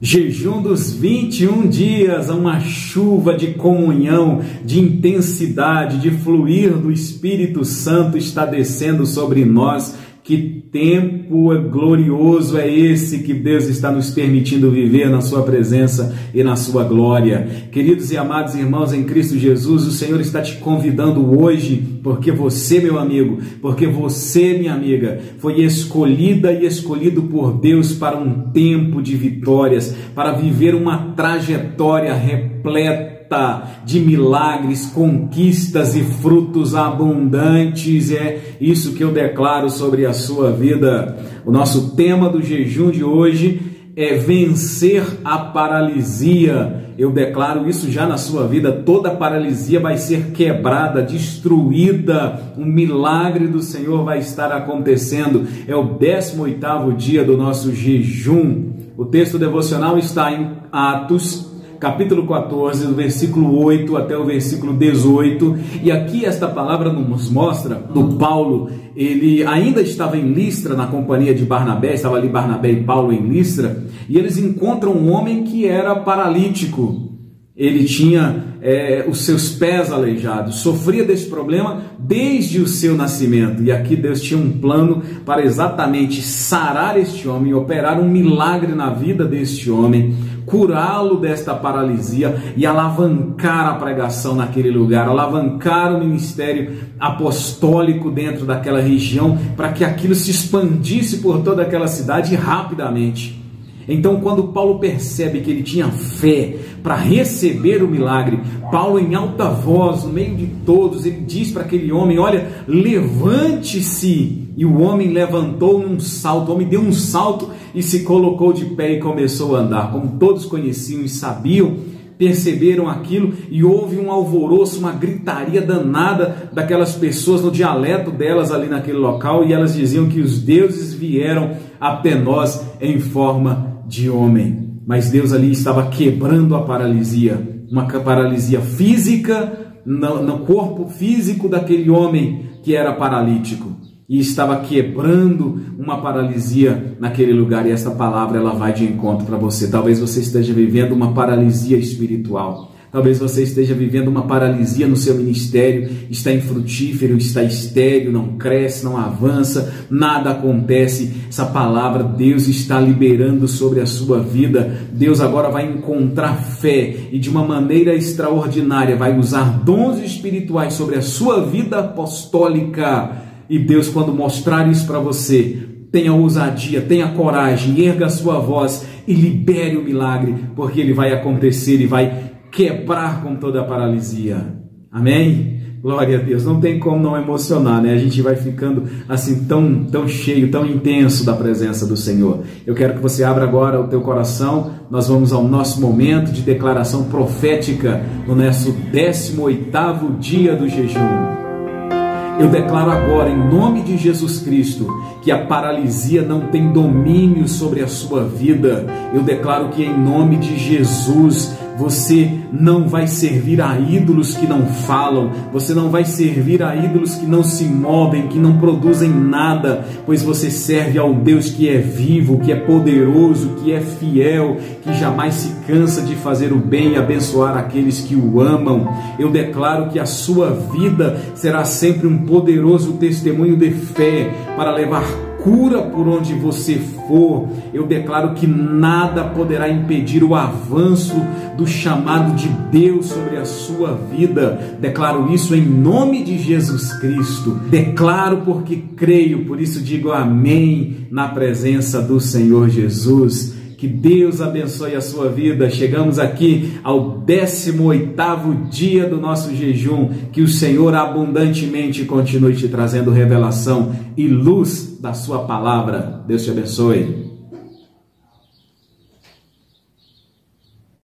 Jejum dos 21 dias, uma chuva de comunhão, de intensidade, de fluir do Espírito Santo está descendo sobre nós que tempo glorioso é esse que Deus está nos permitindo viver na Sua presença e na Sua glória. Queridos e amados irmãos em Cristo Jesus, o Senhor está te convidando hoje, porque você, meu amigo, porque você, minha amiga, foi escolhida e escolhido por Deus para um tempo de vitórias, para viver uma trajetória repleta de milagres, conquistas e frutos abundantes. É isso que eu declaro sobre a sua vida. O nosso tema do jejum de hoje é vencer a paralisia. Eu declaro isso já na sua vida. Toda paralisia vai ser quebrada, destruída. Um milagre do Senhor vai estar acontecendo. É o 18 dia do nosso jejum. O texto devocional está em Atos capítulo 14, do versículo 8 até o versículo 18. E aqui esta palavra nos mostra do Paulo, ele ainda estava em Listra na companhia de Barnabé, estava ali Barnabé e Paulo em Listra, e eles encontram um homem que era paralítico. Ele tinha é, os seus pés aleijados, sofria desse problema desde o seu nascimento. E aqui Deus tinha um plano para exatamente sarar este homem, operar um milagre na vida deste homem, curá-lo desta paralisia e alavancar a pregação naquele lugar, alavancar o ministério apostólico dentro daquela região, para que aquilo se expandisse por toda aquela cidade rapidamente. Então, quando Paulo percebe que ele tinha fé para receber o milagre, Paulo, em alta voz, no meio de todos, ele diz para aquele homem: Olha, levante-se. E o homem levantou num salto, o homem deu um salto e se colocou de pé e começou a andar. Como todos conheciam e sabiam, perceberam aquilo e houve um alvoroço, uma gritaria danada daquelas pessoas no dialeto delas ali naquele local e elas diziam que os deuses vieram até nós em forma de homem. Mas Deus ali estava quebrando a paralisia, uma paralisia física no, no corpo físico daquele homem que era paralítico e estava quebrando uma paralisia naquele lugar e essa palavra ela vai de encontro para você. Talvez você esteja vivendo uma paralisia espiritual. Talvez você esteja vivendo uma paralisia no seu ministério, está infrutífero, está estéril, não cresce, não avança, nada acontece. Essa palavra Deus está liberando sobre a sua vida. Deus agora vai encontrar fé e de uma maneira extraordinária vai usar dons espirituais sobre a sua vida apostólica e Deus, quando mostrar isso para você, tenha ousadia, tenha coragem, erga a sua voz e libere o milagre, porque ele vai acontecer e vai quebrar com toda a paralisia. Amém? Glória a Deus. Não tem como não emocionar, né? A gente vai ficando assim tão, tão cheio, tão intenso da presença do Senhor. Eu quero que você abra agora o teu coração. Nós vamos ao nosso momento de declaração profética no nosso 18º dia do jejum. Eu declaro agora, em nome de Jesus Cristo, que a paralisia não tem domínio sobre a sua vida. Eu declaro que, em nome de Jesus, você não vai servir a ídolos que não falam, você não vai servir a ídolos que não se movem, que não produzem nada, pois você serve ao Deus que é vivo, que é poderoso, que é fiel, que jamais se cansa de fazer o bem e abençoar aqueles que o amam. Eu declaro que a sua vida será sempre um poderoso testemunho de fé para levar cura por onde você for. Eu declaro que nada poderá impedir o avanço do chamado de Deus sobre a sua vida. Declaro isso em nome de Jesus Cristo. Declaro porque creio, por isso digo amém na presença do Senhor Jesus. Que Deus abençoe a sua vida. Chegamos aqui ao 18º dia do nosso jejum. Que o Senhor abundantemente continue te trazendo revelação e luz da sua palavra. Deus te abençoe.